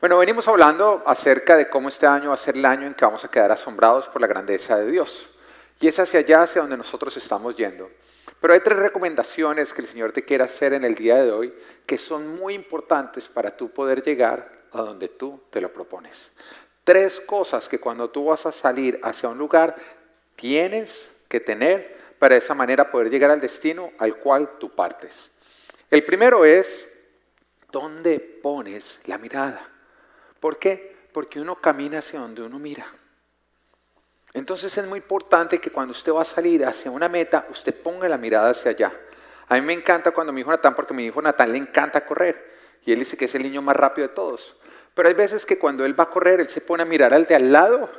Bueno, venimos hablando acerca de cómo este año va a ser el año en que vamos a quedar asombrados por la grandeza de Dios. Y es hacia allá, hacia donde nosotros estamos yendo. Pero hay tres recomendaciones que el Señor te quiere hacer en el día de hoy que son muy importantes para tú poder llegar a donde tú te lo propones. Tres cosas que cuando tú vas a salir hacia un lugar tienes que tener para de esa manera poder llegar al destino al cual tú partes. El primero es, ¿dónde pones la mirada? ¿Por qué? Porque uno camina hacia donde uno mira. Entonces es muy importante que cuando usted va a salir hacia una meta, usted ponga la mirada hacia allá. A mí me encanta cuando mi hijo Natán, porque mi hijo Natán le encanta correr. Y él dice que es el niño más rápido de todos. Pero hay veces que cuando él va a correr, él se pone a mirar al de al lado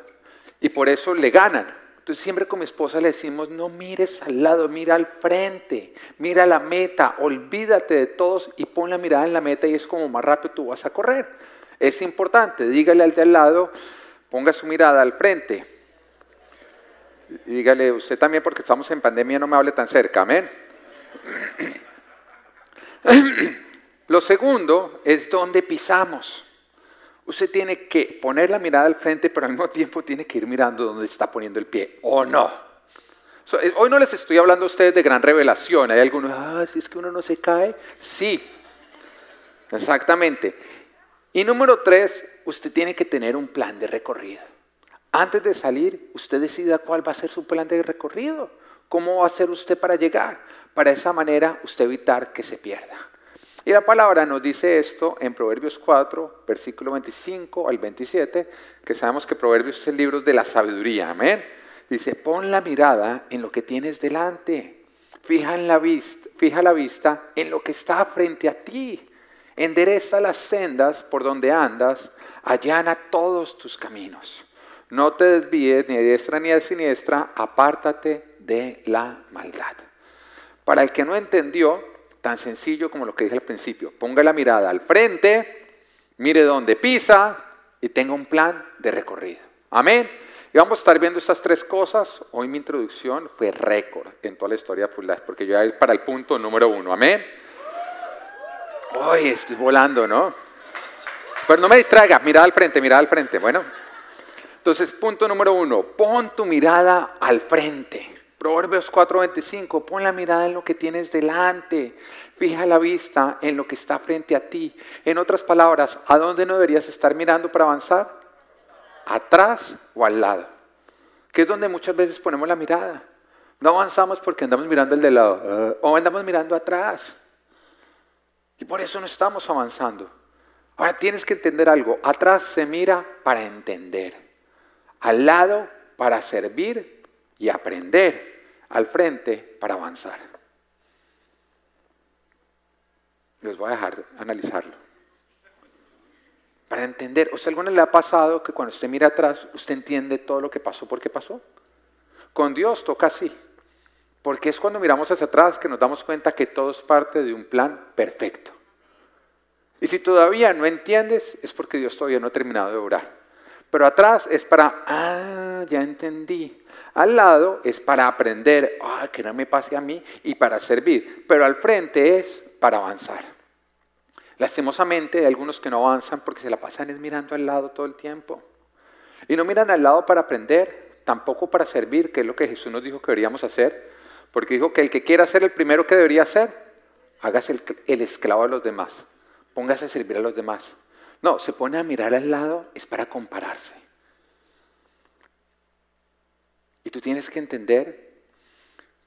y por eso le ganan. Entonces siempre con mi esposa le decimos, no mires al lado, mira al frente, mira la meta, olvídate de todos y pon la mirada en la meta y es como más rápido tú vas a correr. Es importante, dígale al de al lado, ponga su mirada al frente. Dígale, usted también porque estamos en pandemia no me hable tan cerca, amén. Lo segundo es dónde pisamos. Usted tiene que poner la mirada al frente, pero al mismo tiempo tiene que ir mirando dónde está poniendo el pie, ¿o no? Eh, hoy no les estoy hablando a ustedes de gran revelación. Hay algunos, ah, si es que uno no se cae. Sí, exactamente. Y número tres, usted tiene que tener un plan de recorrido. Antes de salir, usted decida cuál va a ser su plan de recorrido. ¿Cómo va a ser usted para llegar? Para esa manera usted evitar que se pierda. Y la palabra nos dice esto en Proverbios 4, versículo 25 al 27, que sabemos que Proverbios es el libro de la sabiduría. Amén. Dice, pon la mirada en lo que tienes delante. Fija, la vista en lo que está frente a ti. Endereza las sendas por donde andas. Allana todos tus caminos. No te desvíes ni a diestra ni a siniestra. Apártate de la maldad. Para el que no entendió, Tan sencillo como lo que dije al principio. Ponga la mirada al frente, mire dónde pisa y tenga un plan de recorrido. Amén. Y vamos a estar viendo estas tres cosas. Hoy mi introducción fue récord en toda la historia de Full porque yo voy para el punto número uno. Amén. Hoy estoy volando, ¿no? Pero no me distraiga, mirada al frente, mirada al frente. Bueno, entonces punto número uno, pon tu mirada al frente. Proverbios 4:25, pon la mirada en lo que tienes delante, fija la vista en lo que está frente a ti. En otras palabras, ¿a dónde no deberías estar mirando para avanzar? ¿Atrás o al lado? Que es donde muchas veces ponemos la mirada. No avanzamos porque andamos mirando el de lado eh, o andamos mirando atrás. Y por eso no estamos avanzando. Ahora tienes que entender algo. Atrás se mira para entender. Al lado para servir y aprender al frente para avanzar. Les voy a dejar analizarlo. Para entender, ¿usted alguna le ha pasado que cuando usted mira atrás, usted entiende todo lo que pasó, por qué pasó? Con Dios toca así. Porque es cuando miramos hacia atrás que nos damos cuenta que todo es parte de un plan perfecto. Y si todavía no entiendes, es porque Dios todavía no ha terminado de orar. Pero atrás es para, ah, ya entendí. Al lado es para aprender, ah, que no me pase a mí, y para servir. Pero al frente es para avanzar. Lastimosamente hay algunos que no avanzan porque se la pasan es mirando al lado todo el tiempo. Y no miran al lado para aprender, tampoco para servir, que es lo que Jesús nos dijo que deberíamos hacer. Porque dijo que el que quiera ser el primero que debería ser, hágase el, esclavo de los demás. Póngase a servir a los demás. No, se pone a mirar al lado, es para compararse. Y tú tienes que entender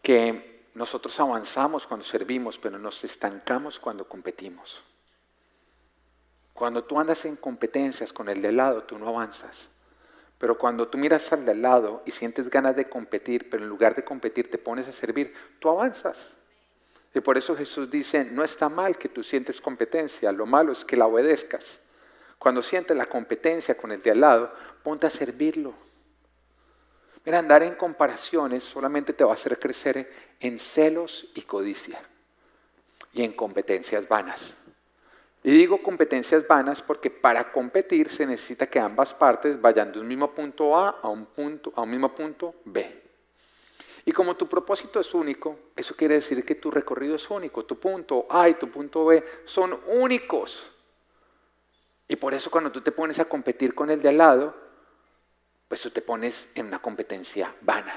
que nosotros avanzamos cuando servimos, pero nos estancamos cuando competimos. Cuando tú andas en competencias con el de lado, tú no avanzas. Pero cuando tú miras al de lado y sientes ganas de competir, pero en lugar de competir te pones a servir, tú avanzas. Y por eso Jesús dice, no está mal que tú sientes competencia, lo malo es que la obedezcas. Cuando sientes la competencia con el de al lado, ponte a servirlo. Mira, andar en comparaciones solamente te va a hacer crecer en celos y codicia y en competencias vanas. Y digo competencias vanas porque para competir se necesita que ambas partes vayan de un mismo punto A a un, punto, a un mismo punto B. Y como tu propósito es único, eso quiere decir que tu recorrido es único. Tu punto A y tu punto B son únicos. Y por eso cuando tú te pones a competir con el de al lado, pues tú te pones en una competencia vana,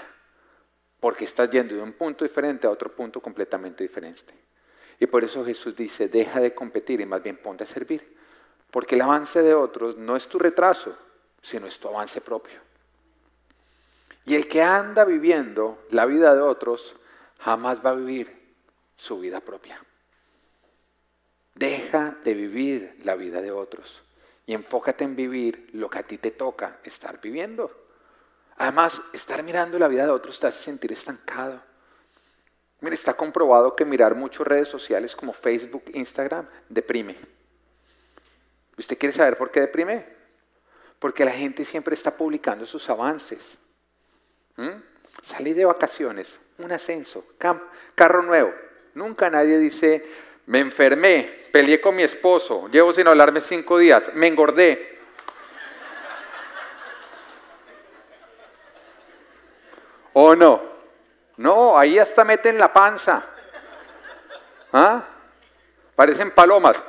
porque estás yendo de un punto diferente a otro punto completamente diferente. Y por eso Jesús dice, deja de competir y más bien ponte a servir, porque el avance de otros no es tu retraso, sino es tu avance propio. Y el que anda viviendo la vida de otros, jamás va a vivir su vida propia. Deja de vivir la vida de otros y enfócate en vivir lo que a ti te toca estar viviendo. Además, estar mirando la vida de otros te hace sentir estancado. Mire, está comprobado que mirar muchas redes sociales como Facebook, Instagram, deprime. ¿Usted quiere saber por qué deprime? Porque la gente siempre está publicando sus avances. ¿Mm? Salí de vacaciones, un ascenso, carro nuevo. Nunca nadie dice, me enfermé, peleé con mi esposo, llevo sin hablarme cinco días, me engordé. ¿O no? No, ahí hasta meten la panza. ¿Ah? Parecen palomas.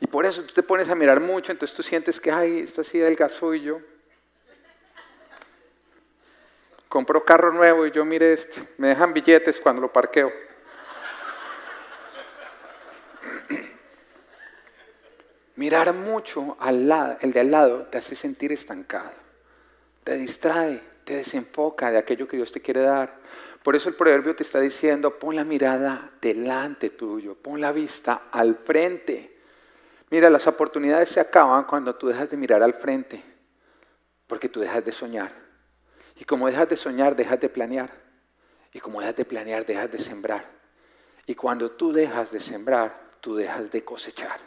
Y por eso tú te pones a mirar mucho, entonces tú sientes que, ay, está así delgazo y yo compró carro nuevo y yo mire este, me dejan billetes cuando lo parqueo. Mirar mucho al lado, el de al lado te hace sentir estancado, te distrae, te desenfoca de aquello que Dios te quiere dar. Por eso el proverbio te está diciendo, pon la mirada delante tuyo, pon la vista al frente. Mira, las oportunidades se acaban cuando tú dejas de mirar al frente, porque tú dejas de soñar. Y como dejas de soñar, dejas de planear. Y como dejas de planear, dejas de sembrar. Y cuando tú dejas de sembrar, tú dejas de cosechar.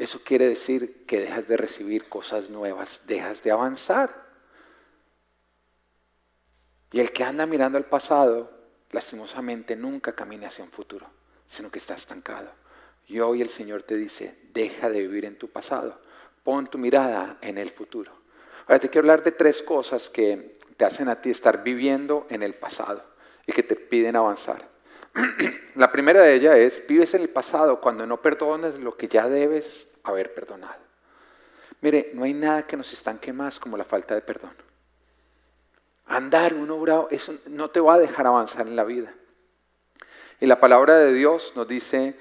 Eso quiere decir que dejas de recibir cosas nuevas, dejas de avanzar. Y el que anda mirando al pasado, lastimosamente nunca camina hacia un futuro, sino que está estancado. Y hoy el Señor te dice, deja de vivir en tu pasado, pon tu mirada en el futuro. Ahora te quiero hablar de tres cosas que te hacen a ti estar viviendo en el pasado y que te piden avanzar. La primera de ellas es, vives en el pasado cuando no perdonas lo que ya debes haber perdonado. Mire, no hay nada que nos estanque más como la falta de perdón. Andar un obrado, eso no te va a dejar avanzar en la vida. Y la palabra de Dios nos dice,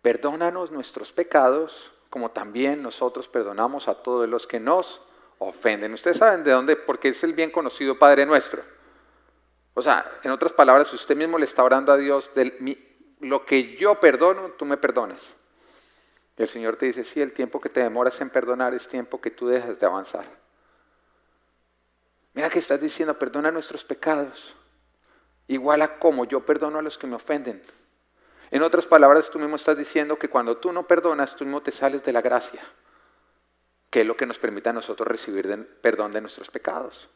perdónanos nuestros pecados, como también nosotros perdonamos a todos los que nos ofenden. Ustedes saben de dónde, porque es el bien conocido Padre nuestro. O sea, en otras palabras, usted mismo le está orando a Dios, de lo que yo perdono, tú me perdones. Y el Señor te dice, sí, el tiempo que te demoras en perdonar es tiempo que tú dejas de avanzar. Mira que estás diciendo, perdona nuestros pecados, igual a como yo perdono a los que me ofenden. En otras palabras, tú mismo estás diciendo que cuando tú no perdonas, tú mismo te sales de la gracia que es lo que nos permite a nosotros recibir perdón de nuestros pecados.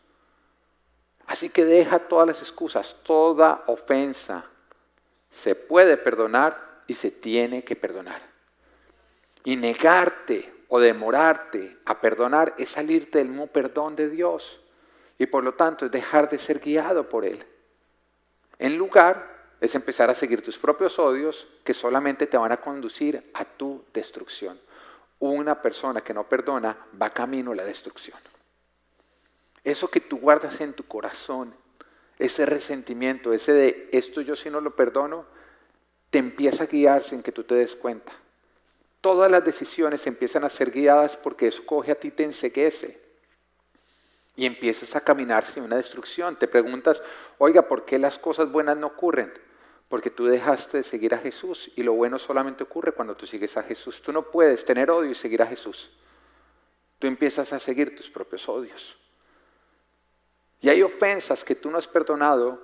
Así que deja todas las excusas, toda ofensa. Se puede perdonar y se tiene que perdonar. Y negarte o demorarte a perdonar es salirte del mismo perdón de Dios. Y por lo tanto es dejar de ser guiado por Él. En lugar es empezar a seguir tus propios odios que solamente te van a conducir a tu destrucción una persona que no perdona va camino a la destrucción. Eso que tú guardas en tu corazón, ese resentimiento, ese de esto yo si no lo perdono, te empieza a guiar sin que tú te des cuenta. Todas las decisiones empiezan a ser guiadas porque eso coge a ti, te enseguece. Y empiezas a caminar sin una destrucción. Te preguntas, oiga, ¿por qué las cosas buenas no ocurren? porque tú dejaste de seguir a Jesús y lo bueno solamente ocurre cuando tú sigues a Jesús. Tú no puedes tener odio y seguir a Jesús. Tú empiezas a seguir tus propios odios. Y hay ofensas que tú no has perdonado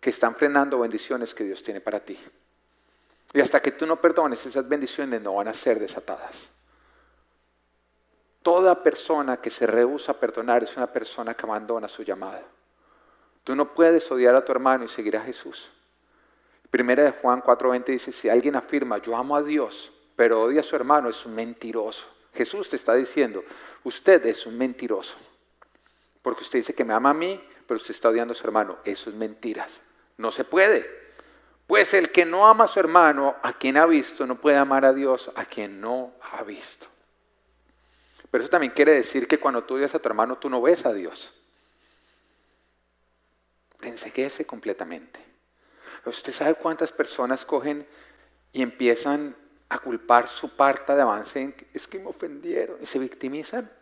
que están frenando bendiciones que Dios tiene para ti. Y hasta que tú no perdones, esas bendiciones no van a ser desatadas. Toda persona que se rehúsa a perdonar es una persona que abandona su llamada. Tú no puedes odiar a tu hermano y seguir a Jesús. Primera de Juan 4:20 dice, si alguien afirma, yo amo a Dios, pero odia a su hermano, es un mentiroso. Jesús te está diciendo, usted es un mentiroso. Porque usted dice que me ama a mí, pero usted está odiando a su hermano. Eso es mentiras. No se puede. Pues el que no ama a su hermano, a quien ha visto, no puede amar a Dios, a quien no ha visto. Pero eso también quiere decir que cuando tú odias a tu hermano, tú no ves a Dios. Te enseguece completamente. ¿Usted sabe cuántas personas cogen y empiezan a culpar su parte de avance en es que me ofendieron y se victimizan?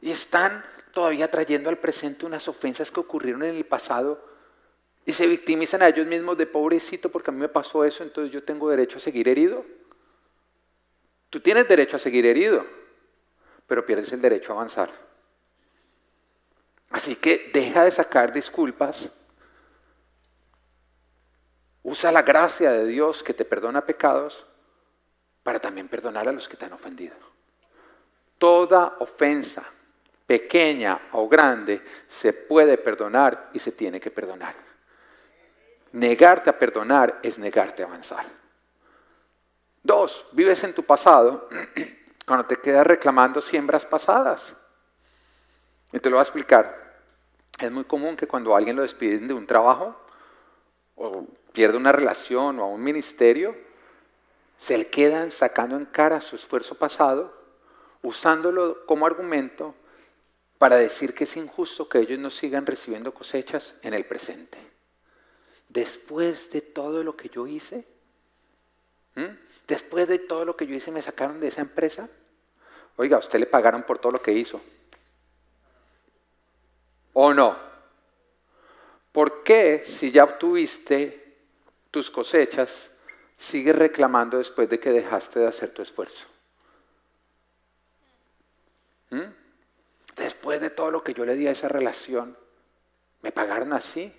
Y están todavía trayendo al presente unas ofensas que ocurrieron en el pasado y se victimizan a ellos mismos de pobrecito porque a mí me pasó eso, entonces yo tengo derecho a seguir herido. Tú tienes derecho a seguir herido, pero pierdes el derecho a avanzar. Así que deja de sacar disculpas. Usa la gracia de Dios que te perdona pecados para también perdonar a los que te han ofendido. Toda ofensa, pequeña o grande, se puede perdonar y se tiene que perdonar. Negarte a perdonar es negarte a avanzar. Dos, vives en tu pasado cuando te quedas reclamando siembras pasadas. Y te lo voy a explicar. Es muy común que cuando alguien lo despiden de un trabajo o pierde una relación o a un ministerio, se le quedan sacando en cara su esfuerzo pasado, usándolo como argumento para decir que es injusto que ellos no sigan recibiendo cosechas en el presente. Después de todo lo que yo hice, después de todo lo que yo hice, me sacaron de esa empresa. Oiga, usted le pagaron por todo lo que hizo. ¿O no? ¿Por qué si ya obtuviste tus cosechas, sigues reclamando después de que dejaste de hacer tu esfuerzo? ¿Mm? Después de todo lo que yo le di a esa relación, ¿me pagaron así?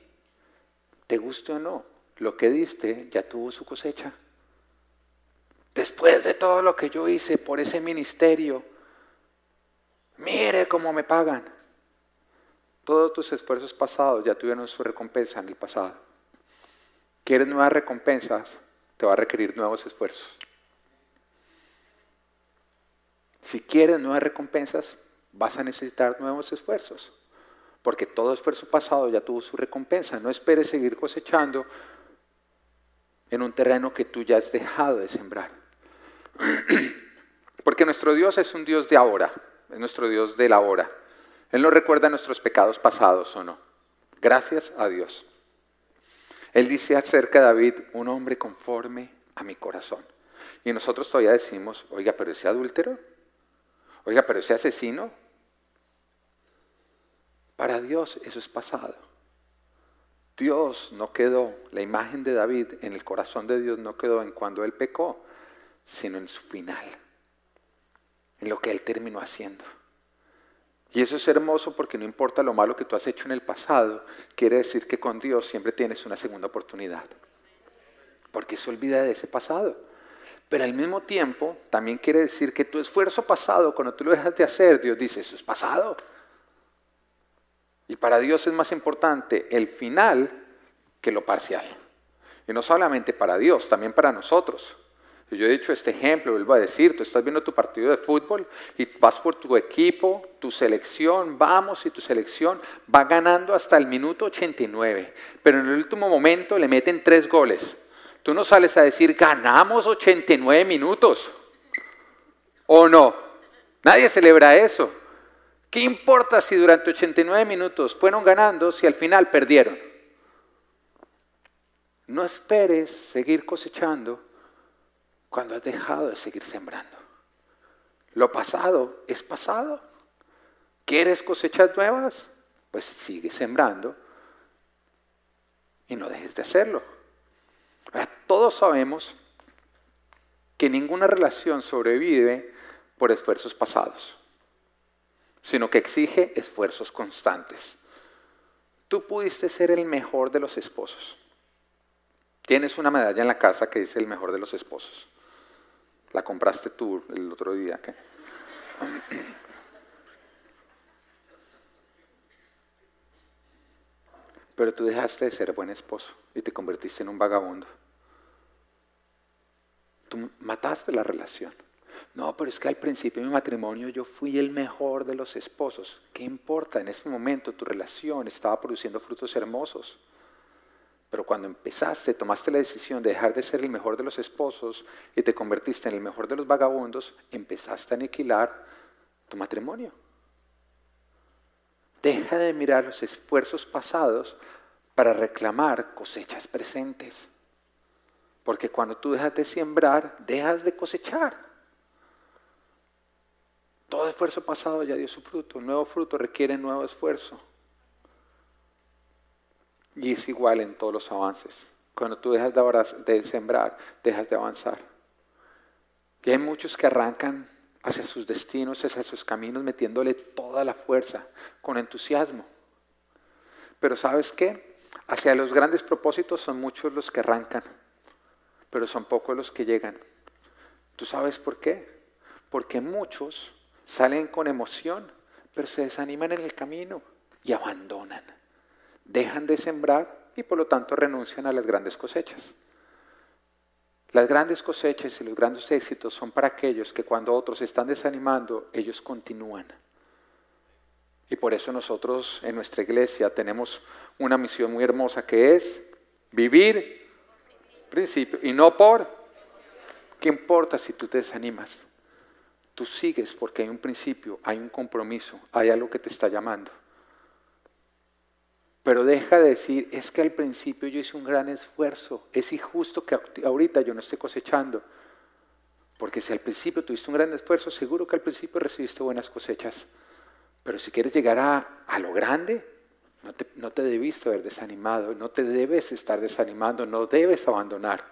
¿Te guste o no? Lo que diste ya tuvo su cosecha. Después de todo lo que yo hice por ese ministerio, mire cómo me pagan. Todos tus esfuerzos pasados ya tuvieron su recompensa en el pasado. ¿Quieres nuevas recompensas? Te va a requerir nuevos esfuerzos. Si quieres nuevas recompensas, vas a necesitar nuevos esfuerzos. Porque todo esfuerzo pasado ya tuvo su recompensa. No esperes seguir cosechando en un terreno que tú ya has dejado de sembrar. Porque nuestro Dios es un Dios de ahora, es nuestro Dios de la hora. Él no recuerda nuestros pecados pasados o no. Gracias a Dios. Él dice acerca de David, un hombre conforme a mi corazón. Y nosotros todavía decimos, oiga, pero ese adúltero, oiga, pero ese asesino. Para Dios eso es pasado. Dios no quedó, la imagen de David en el corazón de Dios no quedó en cuando él pecó, sino en su final, en lo que Él terminó haciendo. Y eso es hermoso porque no importa lo malo que tú has hecho en el pasado, quiere decir que con Dios siempre tienes una segunda oportunidad. Porque se olvida de ese pasado. Pero al mismo tiempo también quiere decir que tu esfuerzo pasado, cuando tú lo dejas de hacer, Dios dice, eso es pasado. Y para Dios es más importante el final que lo parcial. Y no solamente para Dios, también para nosotros. Yo he dicho este ejemplo, vuelvo a decir, tú estás viendo tu partido de fútbol y vas por tu equipo, tu selección, vamos y tu selección va ganando hasta el minuto 89, pero en el último momento le meten tres goles. Tú no sales a decir, ganamos 89 minutos, ¿o no? Nadie celebra eso. ¿Qué importa si durante 89 minutos fueron ganando si al final perdieron? No esperes seguir cosechando cuando has dejado de seguir sembrando. Lo pasado es pasado. ¿Quieres cosechas nuevas? Pues sigue sembrando y no dejes de hacerlo. todos sabemos que ninguna relación sobrevive por esfuerzos pasados, sino que exige esfuerzos constantes. Tú pudiste ser el mejor de los esposos. Tienes una medalla en la casa que dice el mejor de los esposos. La compraste tú el otro día. Pero tú dejaste de ser buen esposo y te convertiste en un vagabundo. Tú mataste la relación. No, pero es que al principio de mi matrimonio yo fui el mejor de los esposos. ¿Qué importa? En ese momento tu relación estaba produciendo frutos hermosos. Pero cuando empezaste, tomaste la decisión de dejar de ser el mejor de los esposos y te convertiste en el mejor de los vagabundos, empezaste a aniquilar tu matrimonio. Deja de mirar los esfuerzos pasados para reclamar cosechas presentes. Porque cuando tú dejas de sembrar, dejas de cosechar. Todo esfuerzo pasado ya dio su fruto. Un nuevo fruto requiere nuevo esfuerzo. Y es igual en todos los avances. Cuando tú dejas de, sembrar, dejas de avanzar. Y hay muchos que arrancan hacia sus destinos, hacia sus caminos, metiéndole toda la fuerza, con entusiasmo. Pero ¿sabes qué? Hacia los grandes propósitos son muchos los que arrancan, pero son pocos los que llegan. ¿Tú sabes por qué? Porque muchos salen con emoción, pero se desaniman en el camino y abandonan. Dejan de sembrar y por lo tanto renuncian a las grandes cosechas. Las grandes cosechas y los grandes éxitos son para aquellos que cuando otros están desanimando, ellos continúan. Y por eso nosotros en nuestra iglesia tenemos una misión muy hermosa que es vivir principio y no por. ¿Qué importa si tú te desanimas? Tú sigues porque hay un principio, hay un compromiso, hay algo que te está llamando. Pero deja de decir, es que al principio yo hice un gran esfuerzo, es injusto que ahorita yo no esté cosechando. Porque si al principio tuviste un gran esfuerzo, seguro que al principio recibiste buenas cosechas. Pero si quieres llegar a, lo grande, no te, no te debiste haber desanimado, no te debes estar desanimando, no debes abandonar.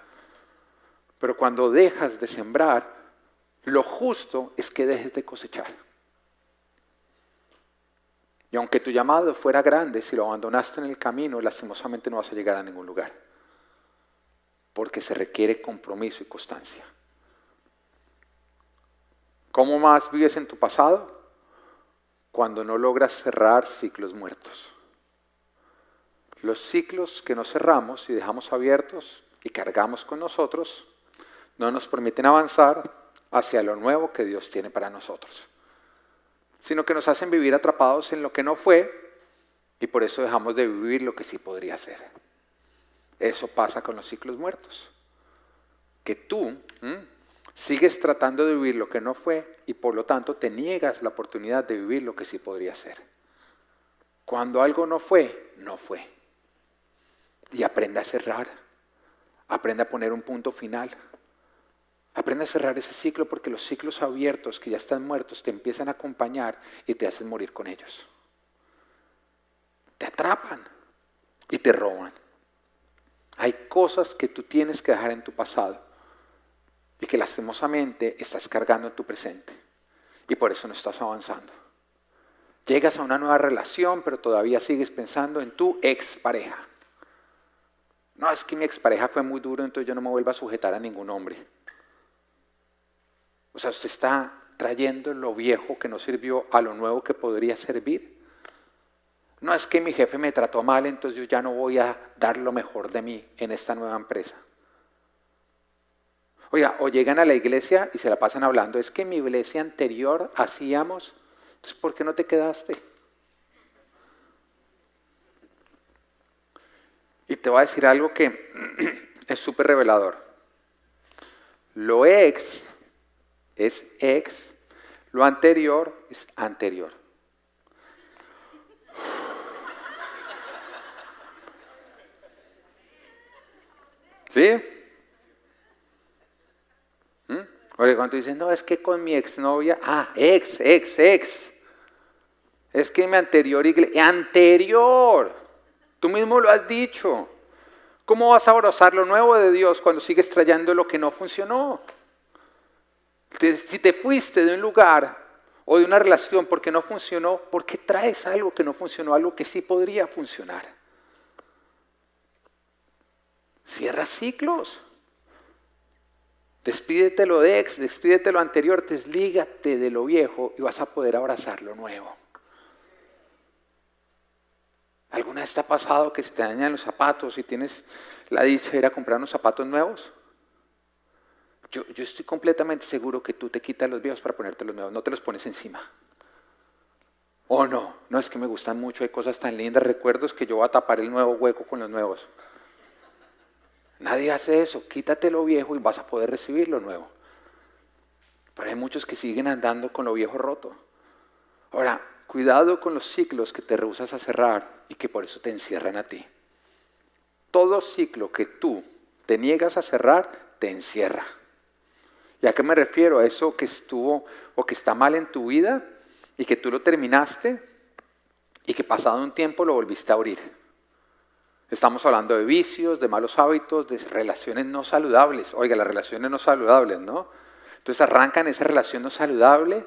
Pero cuando dejas de sembrar, lo justo es que dejes de cosechar. Y aunque tu llamado fuera grande, si lo abandonaste en el camino, lastimosamente no vas a llegar a ningún lugar. Porque se requiere compromiso y constancia. ¿Cómo más vives en tu pasado? Cuando no logras cerrar ciclos muertos. Los ciclos que no cerramos y dejamos abiertos y cargamos con nosotros no nos permiten avanzar hacia lo nuevo que Dios tiene para nosotros sino que nos hacen vivir atrapados en lo que no fue y por eso dejamos de vivir lo que sí podría ser. Eso pasa con los ciclos muertos. Que tú sigues tratando de vivir lo que no fue y por lo tanto te niegas la oportunidad de vivir lo que sí podría ser. Cuando algo no fue, no fue. Y aprende a cerrar. Aprende a poner un punto final. Aprende a cerrar ese ciclo porque los ciclos abiertos que ya están muertos te empiezan a acompañar y te hacen morir con ellos. Te atrapan y te roban. Hay cosas que tú tienes que dejar en tu pasado y que lastimosamente estás cargando en tu presente y por eso no estás avanzando. Llegas a una nueva relación, pero todavía sigues pensando en tu expareja. No, es que mi expareja fue muy duro, entonces yo no me vuelvo a sujetar a ningún hombre. O sea, usted está trayendo lo viejo que no sirvió a lo nuevo que podría servir. No es que mi jefe me trató mal, entonces yo ya no voy a dar lo mejor de mí en esta nueva empresa. Oiga, o llegan a la iglesia y se la pasan hablando, es que en mi iglesia anterior hacíamos, entonces ¿por qué no te quedaste? Y te voy a decir algo que es súper revelador. Lo ex es ex, lo anterior es anterior. ¿Sí? ¿Mm? Cuando dicen, no, es que con mi exnovia, ah, ex, ex, ex. Es que mi anterior iglesia, anterior. Tú mismo lo has dicho. ¿Cómo vas a abrazar lo nuevo de Dios cuando sigues trayendo lo que no funcionó? Si te fuiste de un lugar o de una relación porque no funcionó, ¿por qué traes algo que no funcionó, algo que sí podría funcionar? Cierra ciclos. Despídete lo de ex, despídete lo anterior, deslígate de lo viejo y vas a poder abrazar lo nuevo. ¿Alguna vez te ha pasado que se te dañan los zapatos y tienes la dicha de ir a comprar unos zapatos nuevos? Yo, estoy completamente seguro que tú te quitas los viejos para ponerte los nuevos, no te los pones encima. O no, no es que me gustan mucho, hay cosas tan lindas, recuerdos que yo voy a tapar el nuevo hueco con los nuevos. Nadie hace eso. Quítate lo viejo y vas a poder recibir lo nuevo. Pero hay muchos que siguen andando con lo viejo roto. Ahora, cuidado con los ciclos que te rehusas a cerrar y que por eso te encierran a ti. Todo ciclo que tú te niegas a cerrar, te encierra. ¿Y a qué me refiero? A eso que estuvo o que está mal en tu vida y que tú lo terminaste y que pasado un tiempo lo volviste a abrir. Estamos hablando de vicios, de malos hábitos, de relaciones no saludables. Oiga, las relaciones no saludables, ¿no? Entonces arrancan esa relación no saludable.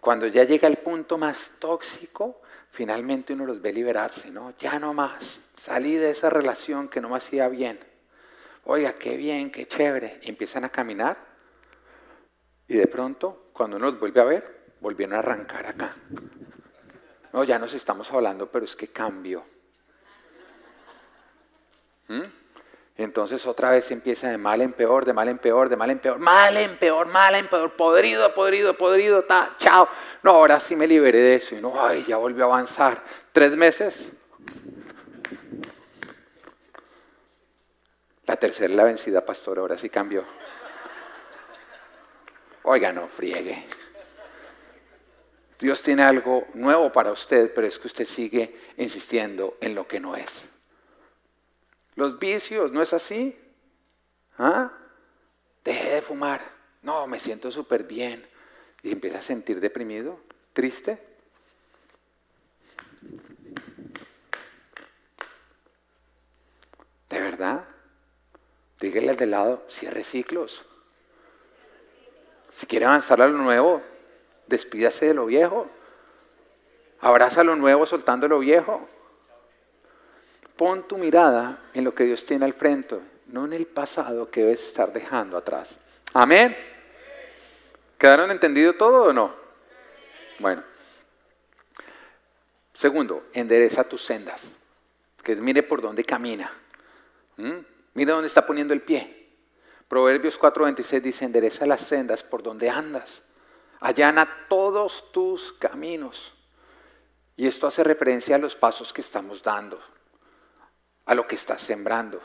Cuando ya llega el punto más tóxico, finalmente uno los ve liberarse, ¿no? Ya no más. Salí de esa relación que no me hacía bien. Oiga, qué bien, qué chévere. Y empiezan a caminar. Y de pronto, cuando uno los vuelve a ver, volvieron a arrancar acá. No, ya nos estamos hablando, pero es que cambio. ¿Mm? Entonces otra vez empieza de mal en peor, de mal en peor, de mal en peor, mal en peor, mal en peor, podrido, podrido, podrido, ta, chao. No, ahora sí me liberé de eso y no, ay, ya volvió a avanzar. Tres meses. La tercera la vencida, pastor, ahora sí cambió. Oiga, no friegue. Dios tiene algo nuevo para usted, pero es que usted sigue insistiendo en lo que no es. Los vicios, ¿no es así? ¿Ah? Deje de fumar. No, me siento súper bien. Y empieza a sentir deprimido, triste. ¿De verdad? Dígale al de lado, cierre ciclos. Quiere avanzar a lo nuevo, despídase de lo viejo. Abraza lo nuevo soltando lo viejo. Pon tu mirada en lo que Dios tiene al frente, no en el pasado que debes estar dejando atrás. Amén. ¿Quedaron entendido todo o no? Bueno. Segundo, endereza tus sendas. Que mire por dónde camina. ¿Mm? Mira dónde está poniendo el pie. Proverbios 4:26 dice, endereza las sendas por donde andas. Allana todos tus caminos. Y esto hace referencia a los pasos que estamos dando a lo que estás sembrando,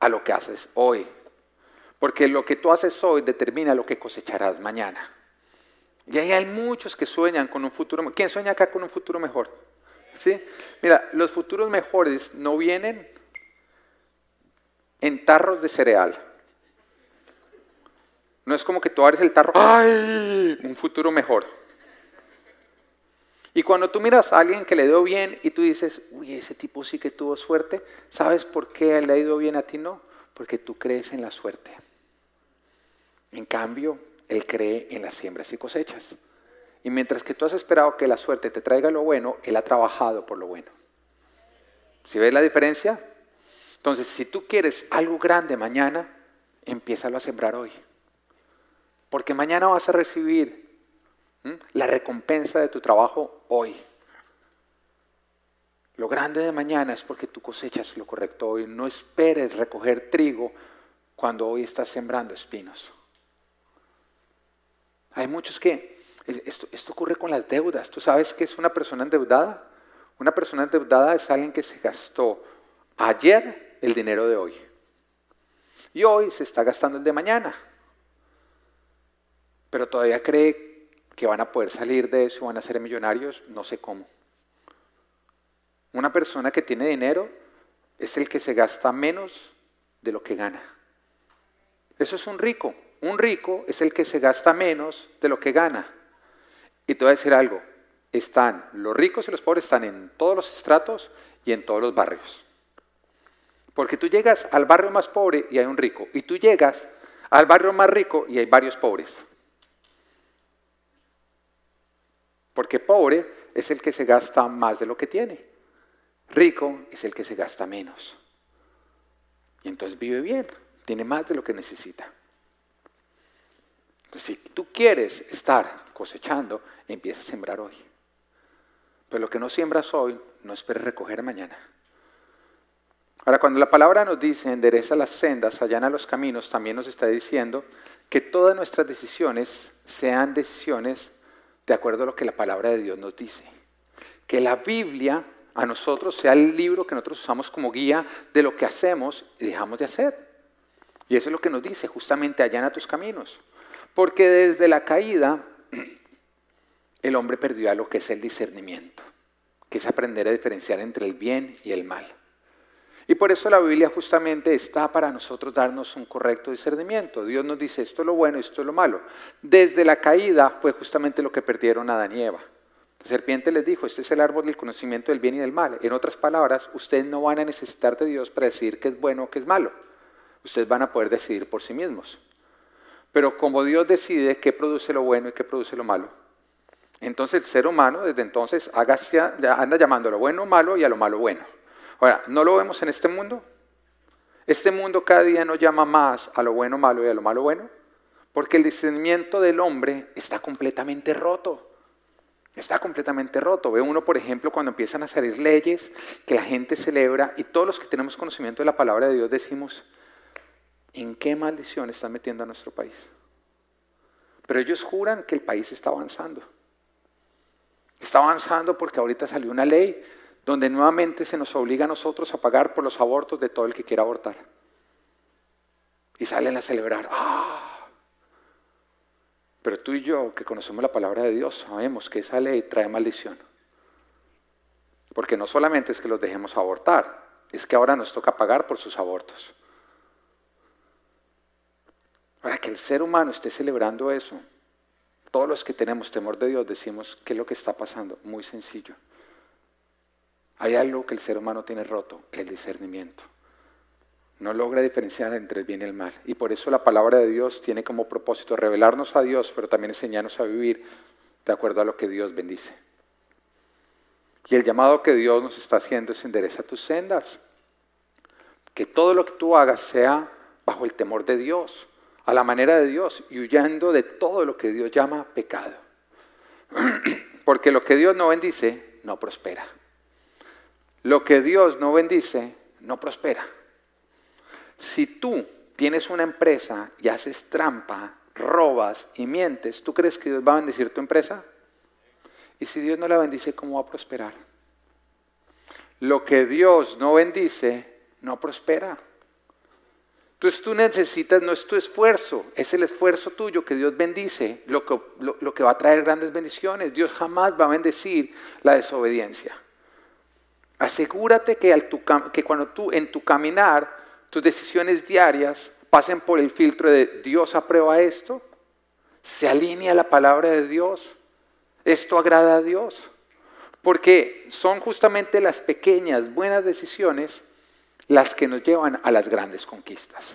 a lo que haces hoy. Porque lo que tú haces hoy determina lo que cosecharás mañana. Y ahí hay muchos que sueñan con un futuro. ¿Quién sueña acá con un futuro mejor? ¿Sí? Mira, los futuros mejores no vienen en tarros de cereal. No es como que tú abres el tarro, ¡ay! Un futuro mejor. Y cuando tú miras a alguien que le dio bien y tú dices, uy, ese tipo sí que tuvo suerte, ¿sabes por qué le ha ido bien a ti no? Porque tú crees en la suerte. En cambio, él cree en las siembras y cosechas. Y mientras que tú has esperado que la suerte te traiga lo bueno, él ha trabajado por lo bueno. ¿Sí ves la diferencia? Entonces, si tú quieres algo grande mañana, empiézalo a sembrar hoy. Porque mañana vas a recibir la recompensa de tu trabajo hoy. Lo grande de mañana es porque tú cosechas lo correcto hoy. No esperes recoger trigo cuando hoy estás sembrando espinos. Hay muchos que, esto, esto ocurre con las deudas. ¿Tú sabes qué es una persona endeudada? Una persona endeudada es alguien que se gastó ayer el dinero de hoy. Y hoy se está gastando el de mañana. Pero todavía cree que van a poder salir de eso, van a ser millonarios, no sé cómo. Una persona que tiene dinero es el que se gasta menos de lo que gana. Eso es un rico. Un rico es el que se gasta menos de lo que gana. Y te voy a decir algo, están los ricos y los pobres están en todos los estratos y en todos los barrios. Porque tú llegas al barrio más pobre y hay un rico, y tú llegas al barrio más rico y hay varios pobres. Porque pobre es el que se gasta más de lo que tiene. Rico es el que se gasta menos. Y entonces vive bien, tiene más de lo que necesita. Entonces, si tú quieres estar cosechando, empieza a sembrar hoy. Pero lo que no siembras hoy, no esperes recoger mañana. Ahora, cuando la palabra nos dice endereza las sendas, allana los caminos, también nos está diciendo que todas nuestras decisiones sean decisiones de acuerdo a lo que la palabra de Dios nos dice. Que la Biblia a nosotros sea el libro que nosotros usamos como guía de lo que hacemos y dejamos de hacer. Y eso es lo que nos dice, justamente allana tus caminos. Porque desde la caída el hombre perdió a lo que es el discernimiento, que es aprender a diferenciar entre el bien y el mal. Y por eso la Biblia justamente está para nosotros darnos un correcto discernimiento. Dios nos dice esto es lo bueno, esto es lo malo. Desde la caída fue justamente lo que perdieron Adán y Eva. La serpiente les dijo, este es el árbol del conocimiento del bien y del mal. En otras palabras, ustedes no van a necesitar de Dios para decir qué es bueno o qué es malo. Ustedes van a poder decidir por sí mismos. Pero como Dios decide qué produce lo bueno y qué produce lo malo, entonces el ser humano desde entonces anda llamando a lo bueno malo y a lo malo bueno. Ahora, ¿no lo vemos en este mundo? Este mundo cada día no llama más a lo bueno malo y a lo malo bueno, porque el discernimiento del hombre está completamente roto. Está completamente roto. Ve uno, por ejemplo, cuando empiezan a salir leyes que la gente celebra y todos los que tenemos conocimiento de la palabra de Dios decimos, ¿en qué maldición están metiendo a nuestro país? Pero ellos juran que el país está avanzando. Está avanzando porque ahorita salió una ley donde nuevamente se nos obliga a nosotros a pagar por los abortos de todo el que quiera abortar. Y salen a celebrar. ¡Ah! Pero tú y yo, que conocemos la palabra de Dios, sabemos que esa ley trae maldición. Porque no solamente es que los dejemos abortar, es que ahora nos toca pagar por sus abortos. Para que el ser humano esté celebrando eso, todos los que tenemos temor de Dios decimos, ¿qué es lo que está pasando? Muy sencillo. Hay algo que el ser humano tiene roto, el discernimiento. No logra diferenciar entre el bien y el mal. Y por eso la palabra de Dios tiene como propósito revelarnos a Dios, pero también enseñarnos a vivir de acuerdo a lo que Dios bendice. Y el llamado que Dios nos está haciendo es endereza tus sendas. Que todo lo que tú hagas sea bajo el temor de Dios, a la manera de Dios y huyendo de todo lo que Dios llama pecado. Porque lo que Dios no bendice, no prospera. Lo que Dios no bendice, no prospera. Si tú tienes una empresa y haces trampa, robas y mientes, ¿tú crees que Dios va a bendecir tu empresa? Y si Dios no la bendice, ¿cómo va a prosperar? Lo que Dios no bendice, no prospera. Entonces tú necesitas, no es tu esfuerzo, es el esfuerzo tuyo que Dios bendice, lo que, lo que va a traer grandes bendiciones. Dios jamás va a bendecir la desobediencia. Asegúrate que, que cuando tú en tu caminar, tus decisiones diarias pasen por el filtro de Dios aprueba esto, se alinea la palabra de Dios, esto agrada a Dios. Porque son justamente las pequeñas buenas decisiones las que nos llevan a las grandes conquistas.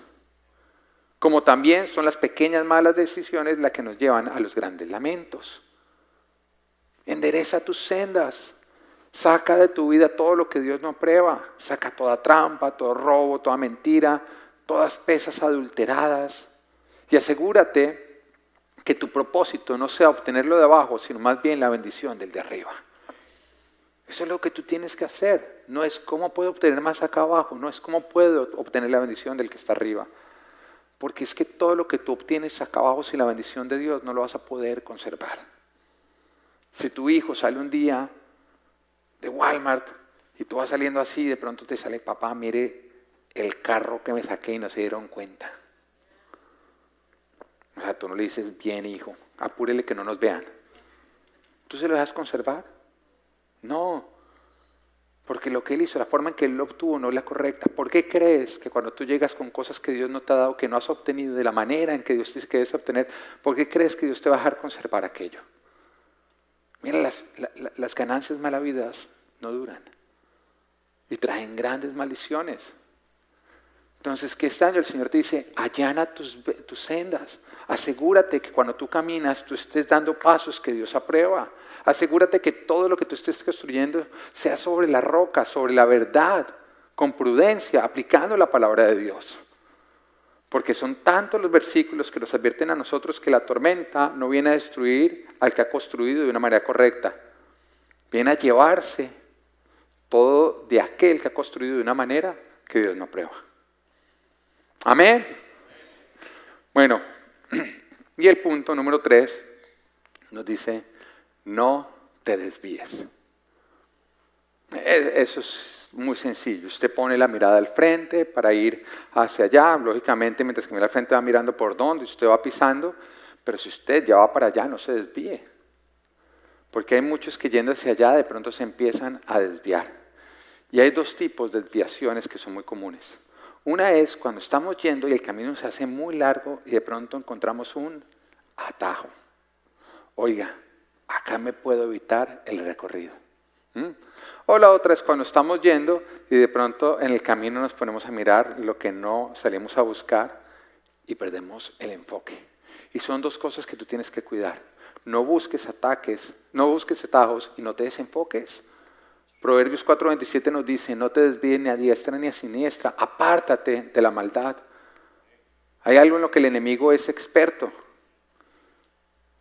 Como también son las pequeñas malas decisiones las que nos llevan a los grandes lamentos. Endereza tus sendas. Saca de tu vida todo lo que Dios no aprueba. Saca toda trampa, todo robo, toda mentira, todas pesas adulteradas. Y asegúrate que tu propósito no sea obtenerlo de abajo, sino más bien la bendición del de arriba. Eso es lo que tú tienes que hacer. No es cómo puedo obtener más acá abajo, no es cómo puedo obtener la bendición del que está arriba. Porque es que todo lo que tú obtienes acá abajo sin la bendición de Dios no lo vas a poder conservar. Si tu hijo sale un día de Walmart y tú vas saliendo así de pronto te sale, papá, mire el carro que me saqué y no se dieron cuenta. O sea, tú no le dices, bien hijo, apúrele que no nos vean. ¿Tú se lo dejas conservar? No, porque lo que él hizo, la forma en que él lo obtuvo no es la correcta. ¿Por qué crees que cuando tú llegas con cosas que Dios no te ha dado, que no has obtenido de la manera en que Dios dice que debes obtener, ¿por qué crees que Dios te va a dejar conservar aquello? Mira, las, ganancias malavidas no duran y traen grandes maldiciones. Entonces, ¿qué año el Señor te dice? Allana tus, tus sendas. Asegúrate que cuando tú caminas, tú estés dando pasos que Dios aprueba. Asegúrate que todo lo que tú estés construyendo sea sobre la roca, sobre la verdad, con prudencia, aplicando la palabra de Dios. Porque son tantos los versículos que nos advierten a nosotros que la tormenta no viene a destruir al que ha construido de una manera correcta. Viene a llevarse todo de aquel que ha construido de una manera que Dios no aprueba. Amén. Bueno, y el punto número tres nos dice, no te desvíes. E, eso es muy sencillo. Usted pone la mirada al frente para ir hacia allá. Lógicamente, mientras que mira al frente va mirando por dónde, usted va pisando. Pero si usted ya va para allá, no se desvíe. Porque hay muchos que yendo hacia allá de pronto se empiezan a desviar. Y hay dos tipos de desviaciones que son muy comunes. Una es cuando estamos yendo y el camino se hace muy largo y de pronto encontramos un atajo. Oiga, acá me puedo evitar el recorrido. ¿Mm? O la otra es cuando estamos yendo y de pronto en el camino nos ponemos a mirar lo que no salimos a buscar y perdemos el enfoque. Y son dos cosas que tú tienes que cuidar. No busques ataques, no busques atajos y no te desenfoques. Proverbios 4:27 nos dice, no te desvíes ni a diestra ni a siniestra, apártate de la maldad. Hay algo en lo que el enemigo es experto.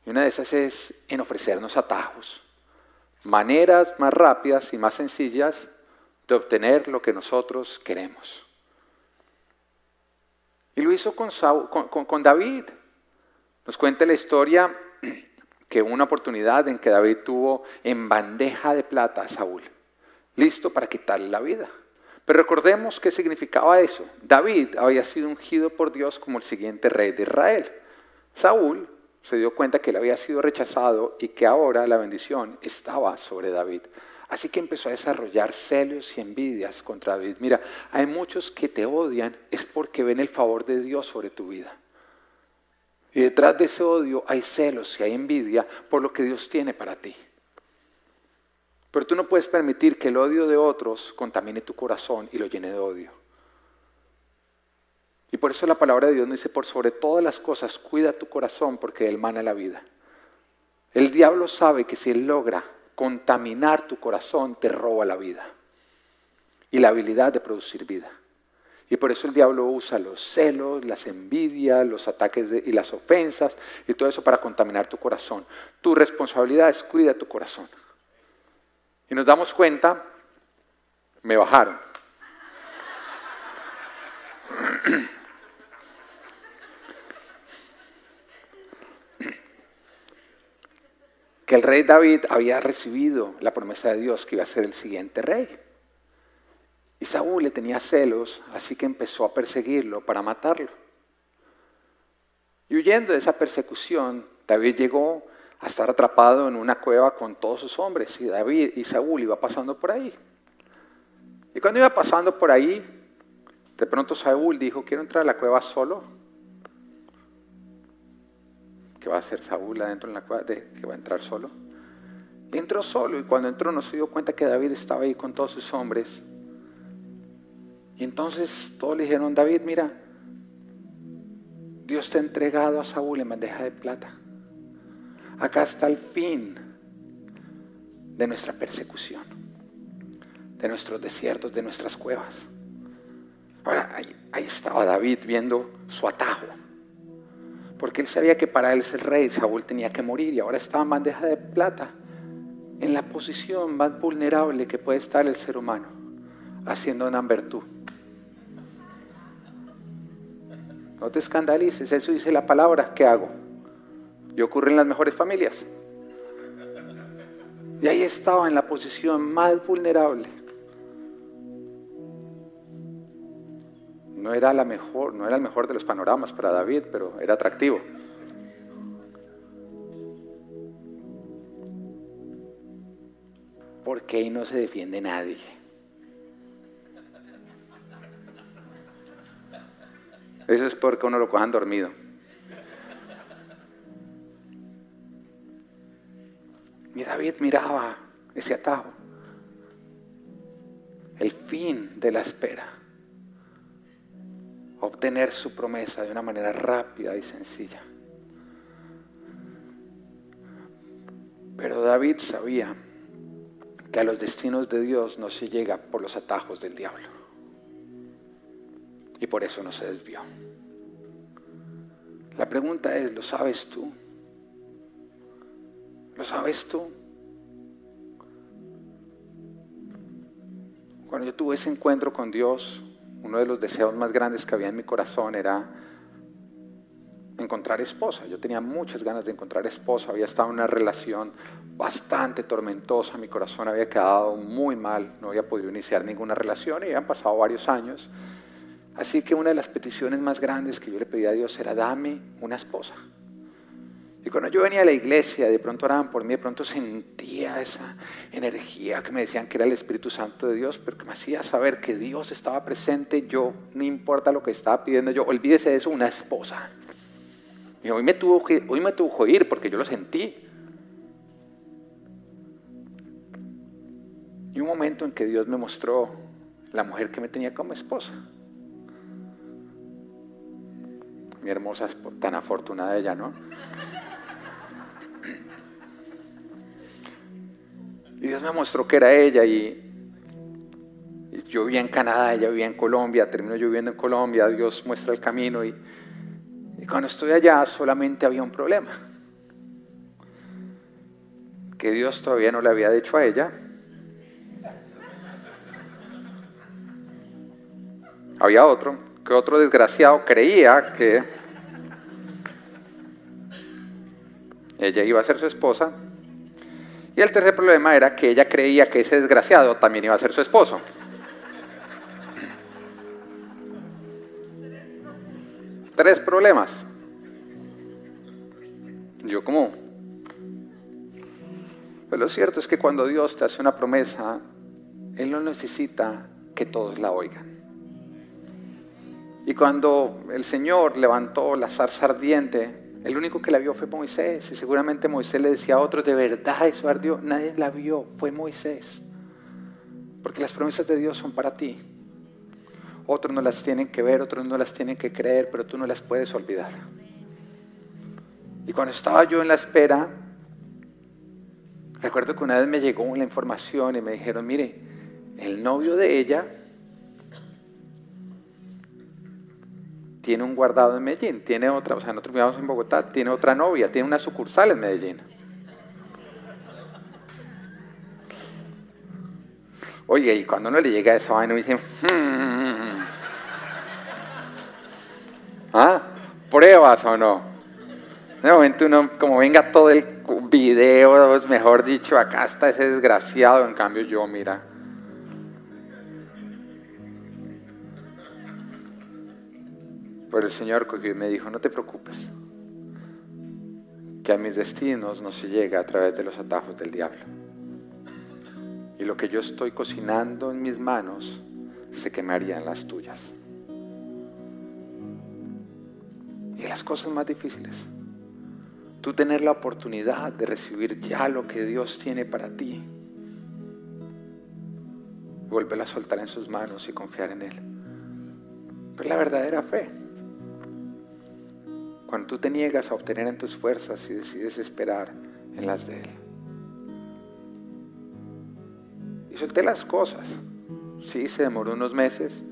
Y una de esas es en ofrecernos atajos, maneras más rápidas y más sencillas de obtener lo que nosotros queremos. Y lo hizo con, con David. Nos cuenta la historia que una oportunidad en que David tuvo en bandeja de plata a Saúl listo para quitarle la vida. Pero recordemos qué significaba eso. David había sido ungido por Dios como el siguiente rey de Israel. Saúl se dio cuenta que él había sido rechazado y que ahora la bendición estaba sobre David. Así que empezó a desarrollar celos y envidias contra David. Mira, hay muchos que te odian es porque ven el favor de Dios sobre tu vida. Y detrás de ese odio hay celos y hay envidia por lo que Dios tiene para ti. Pero tú no puedes permitir que el odio de otros contamine tu corazón y lo llene de odio. Y por eso la palabra de Dios nos dice, por sobre todas las cosas, cuida tu corazón porque él mana la vida. El diablo sabe que si él logra contaminar tu corazón, te roba la vida y la habilidad de producir vida. Y por eso el diablo usa los celos, las envidias, los ataques y las ofensas y todo eso para contaminar tu corazón. Tu responsabilidad es cuida tu corazón. Y nos damos cuenta, me bajaron. Que el rey David había recibido la promesa de Dios que iba a ser el siguiente rey. Y Saúl le tenía celos, así que empezó a perseguirlo para matarlo. Y huyendo de esa persecución, David llegó a estar atrapado en una cueva con todos sus hombres. Y David y Saúl iba pasando por ahí. Y cuando iba pasando por ahí, de pronto Saúl dijo, quiero entrar a la cueva solo. ¿Qué va a hacer Saúl adentro en la cueva? De, que va a entrar solo. Entró solo y cuando entró no se dio cuenta que David estaba ahí con todos sus hombres. Y entonces todos le dijeron, David, mira, Dios te ha entregado a Saúl en bandeja de plata. Acá está el fin de nuestra persecución, de nuestros desiertos, de nuestras cuevas. Ahora, ahí, estaba David viendo su atajo, porque él sabía que para él ser rey, Saúl tenía que morir y ahora estaba en bandeja de plata, en la posición más vulnerable que puede estar el ser humano, haciendo una virtud. No te escandalices, eso dice la palabra, ¿qué hago? y ocurre en las mejores familias. Y ahí estaba en la posición más vulnerable. No era la mejor, no era el mejor de los panoramas para David, pero era atractivo. Porque ahí no se defiende nadie. Eso es porque uno lo cojan dormido. Y David miraba ese atajo, el fin de la espera, obtener su promesa de una manera rápida y sencilla. Pero David sabía que a los destinos de Dios no se llega por los atajos del diablo. Y por eso no se desvió. La pregunta es, ¿lo sabes tú? ¿Lo sabes tú? Cuando yo tuve ese encuentro con Dios, uno de los deseos más grandes que había en mi corazón era encontrar esposa. Yo tenía muchas ganas de encontrar esposa, había estado en una relación bastante tormentosa, mi corazón había quedado muy mal, no había podido iniciar ninguna relación y habían pasado varios años. Así que una de las peticiones más grandes que yo le pedí a Dios era, dame una esposa. Y cuando yo venía a la iglesia, de pronto oraban por mí, de pronto sentía esa energía que me decían que era el Espíritu Santo de Dios, pero que me hacía saber que Dios estaba presente. Yo, no importa lo que estaba pidiendo, yo, olvídese de eso, una esposa. Hoy me tuvo que, hoy me tuvo que ir porque yo lo sentí. Y un momento en que Dios me mostró la mujer que me tenía como esposa. Mi hermosa, tan afortunada ella, ¿no? Y Dios me mostró que era ella y, yo vivía en Canadá, ella vivía en Colombia, termino yo viviendo en Colombia, Dios muestra el camino y, y cuando estoy allá solamente había un problema, que Dios todavía no le había dicho a ella. Había otro, que otro desgraciado creía que ella iba a ser su esposa y el tercer problema era que ella creía que ese desgraciado también iba a ser su esposo. Tres problemas. Yo como... Pero lo cierto es que cuando Dios te hace una promesa, Él no necesita que todos la oigan. Y cuando el Señor levantó la zarza ardiente el único que la vio fue Moisés y seguramente Moisés le decía a otros, de verdad eso ardió. Nadie la vio, fue Moisés. Porque las promesas de Dios son para ti. Otros no las tienen que ver, otros no las tienen que creer, pero tú no las puedes olvidar. Y cuando estaba yo en la espera, recuerdo que una vez me llegó la información y me dijeron, mire, el novio de ella tiene un guardado en Medellín, tiene otra, o sea, nosotros vivimos en Bogotá, tiene otra novia, tiene una sucursal en Medellín. Oye, y cuando uno le llega a esa vaina, dice, hmm, ¿ah? ¿Pruebas o no? De momento uno, como venga todo el video, mejor dicho, acá está ese desgraciado, en cambio yo, mira, Pero el Señor me dijo, no te preocupes, que a mis destinos no se llega a través de los atajos del diablo. Y lo que yo estoy cocinando en mis manos se quemaría en las tuyas. Y las cosas más difíciles, tú tener la oportunidad de recibir ya lo que Dios tiene para ti, vuelve a soltar en sus manos y confiar en Él. Pero la verdadera fe cuando tú te niegas a obtener en tus fuerzas y decides esperar en las de Él. Y solté las cosas. Sí, se demoró unos meses,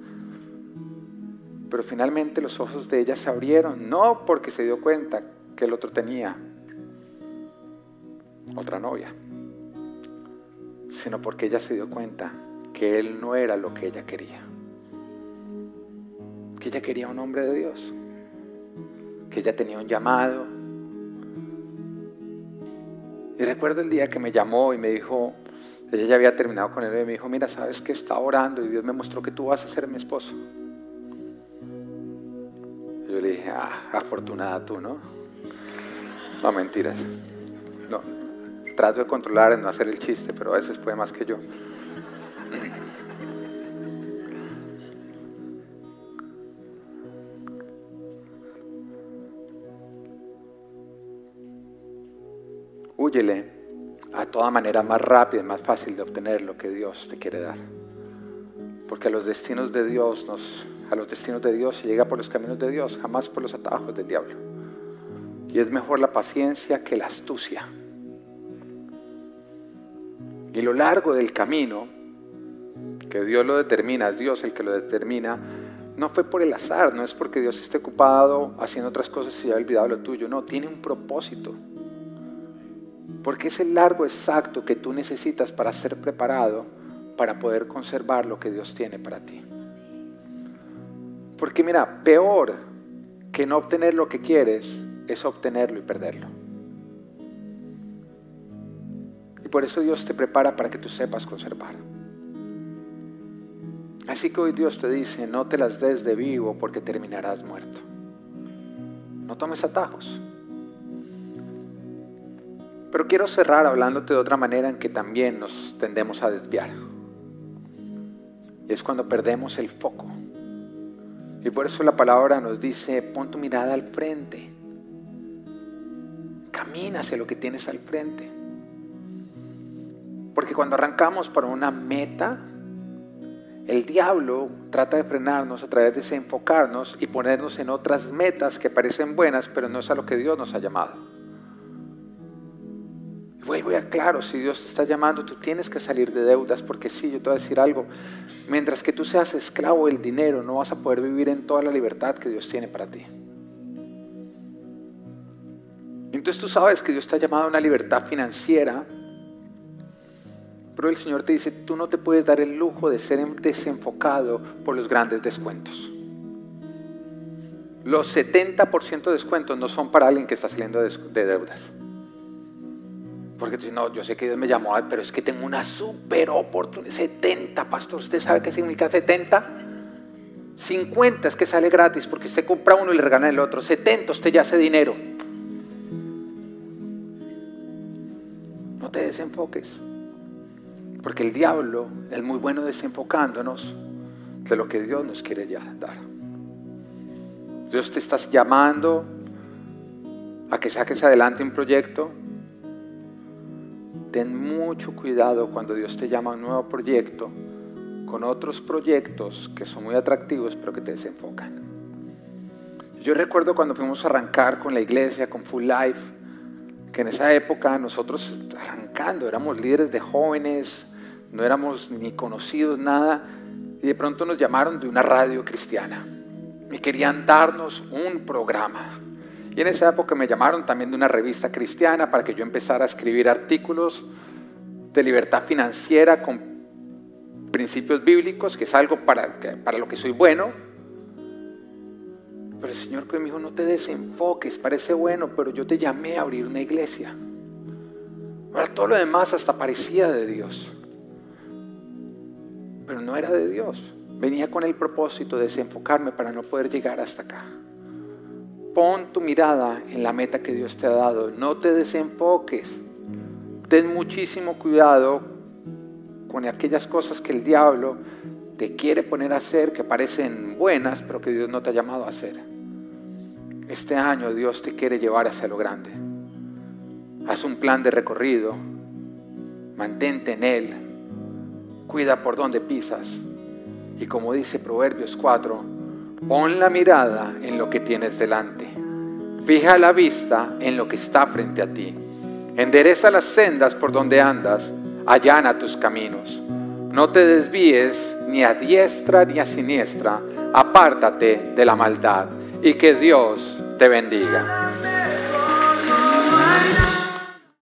pero finalmente los ojos de ella se abrieron, no porque se dio cuenta que el otro tenía otra novia, sino porque ella se dio cuenta que él no era lo que ella quería, que ella quería un hombre de Dios que ella tenía un llamado. Y recuerdo el día que me llamó y me dijo, ella ya había terminado con él y me dijo, mira, sabes que está orando y Dios me mostró que tú vas a ser mi esposo. yo le dije, ah, afortunada tú, ¿no? No, mentiras. No, trato de controlar, en no hacer el chiste, pero a veces puede más que yo. A toda manera más rápida y más fácil de obtener lo que Dios te quiere dar. Porque a los destinos de Dios nos, a los destinos de Dios se llega por los caminos de Dios, jamás por los atajos del diablo. Y es mejor la paciencia que la astucia. Y lo largo del camino, que Dios lo determina, es Dios el que lo determina, no fue por el azar, no es porque Dios esté ocupado haciendo otras cosas y haya olvidado lo tuyo, no, tiene un propósito. Porque es el largo exacto que tú necesitas para ser preparado para poder conservar lo que Dios tiene para ti. Porque mira, peor que no obtener lo que quieres es obtenerlo y perderlo. Y por eso Dios te prepara para que tú sepas conservar. Así que hoy Dios te dice, no te las des de vivo porque terminarás muerto. No tomes atajos. Pero quiero cerrar hablándote de otra manera en que también nos tendemos a desviar. Y es cuando perdemos el foco. Y por eso la palabra nos dice, pon tu mirada al frente. Camina hacia lo que tienes al frente. Porque cuando arrancamos para una meta, el diablo trata de frenarnos a través de desenfocarnos y ponernos en otras metas que parecen buenas, pero no es a lo que Dios nos ha llamado. Voy, voy a claro, si Dios te está llamando, tú tienes que salir de deudas, porque sí, yo te voy a decir algo, mientras que tú seas esclavo del dinero, no vas a poder vivir en toda la libertad que Dios tiene para ti. Entonces tú sabes que Dios te ha llamado a una libertad financiera pero el Señor te dice, tú no te puedes dar el lujo de ser desenfocado por los grandes descuentos. Los 70% de descuentos no son para alguien que está saliendo de deudas. Porque no, yo sé que Dios me llamó, pero es que tengo una super oportunidad. 70, pastor, ¿usted sabe qué significa 70? 50 es que sale gratis porque usted compra uno y le regala el otro. 70 usted ya hace dinero. No te desenfoques. Porque el diablo es muy bueno desenfocándonos de lo que Dios nos quiere ya dar. Dios te estás llamando a que saques adelante un proyecto. Ten mucho cuidado cuando Dios te llama a un nuevo proyecto con otros proyectos que son muy atractivos pero que te desenfocan. Yo recuerdo cuando fuimos a arrancar con la iglesia, con Full Life, que en esa época nosotros arrancando éramos líderes de jóvenes, no éramos ni conocidos, nada, y de pronto nos llamaron de una radio cristiana y querían darnos un programa. Y en esa época me llamaron también de una revista cristiana para que yo empezara a escribir artículos de libertad financiera con principios bíblicos, que es algo para, para lo que soy bueno. Pero el Señor me dijo, no te desenfoques, parece bueno, pero yo te llamé a abrir una iglesia. Ahora todo lo demás hasta parecía de Dios pero no era de Dios. Venía con el propósito de desenfocarme para no poder llegar hasta acá. Pon tu mirada en la meta que Dios te ha dado. No te desenfoques. Ten muchísimo cuidado con aquellas cosas que el diablo te quiere poner a hacer que parecen buenas, pero que Dios no te ha llamado a hacer. Este año Dios te quiere llevar hacia lo grande. Haz un plan de recorrido. Mantente en Él cuida por donde pisas. Y como dice Proverbios 4, pon la mirada en lo que tienes delante. Fija la vista en lo que está frente a ti. Endereza las sendas por donde andas, allana tus caminos. No te desvíes ni a diestra ni a siniestra, apártate de la maldad y que Dios te bendiga.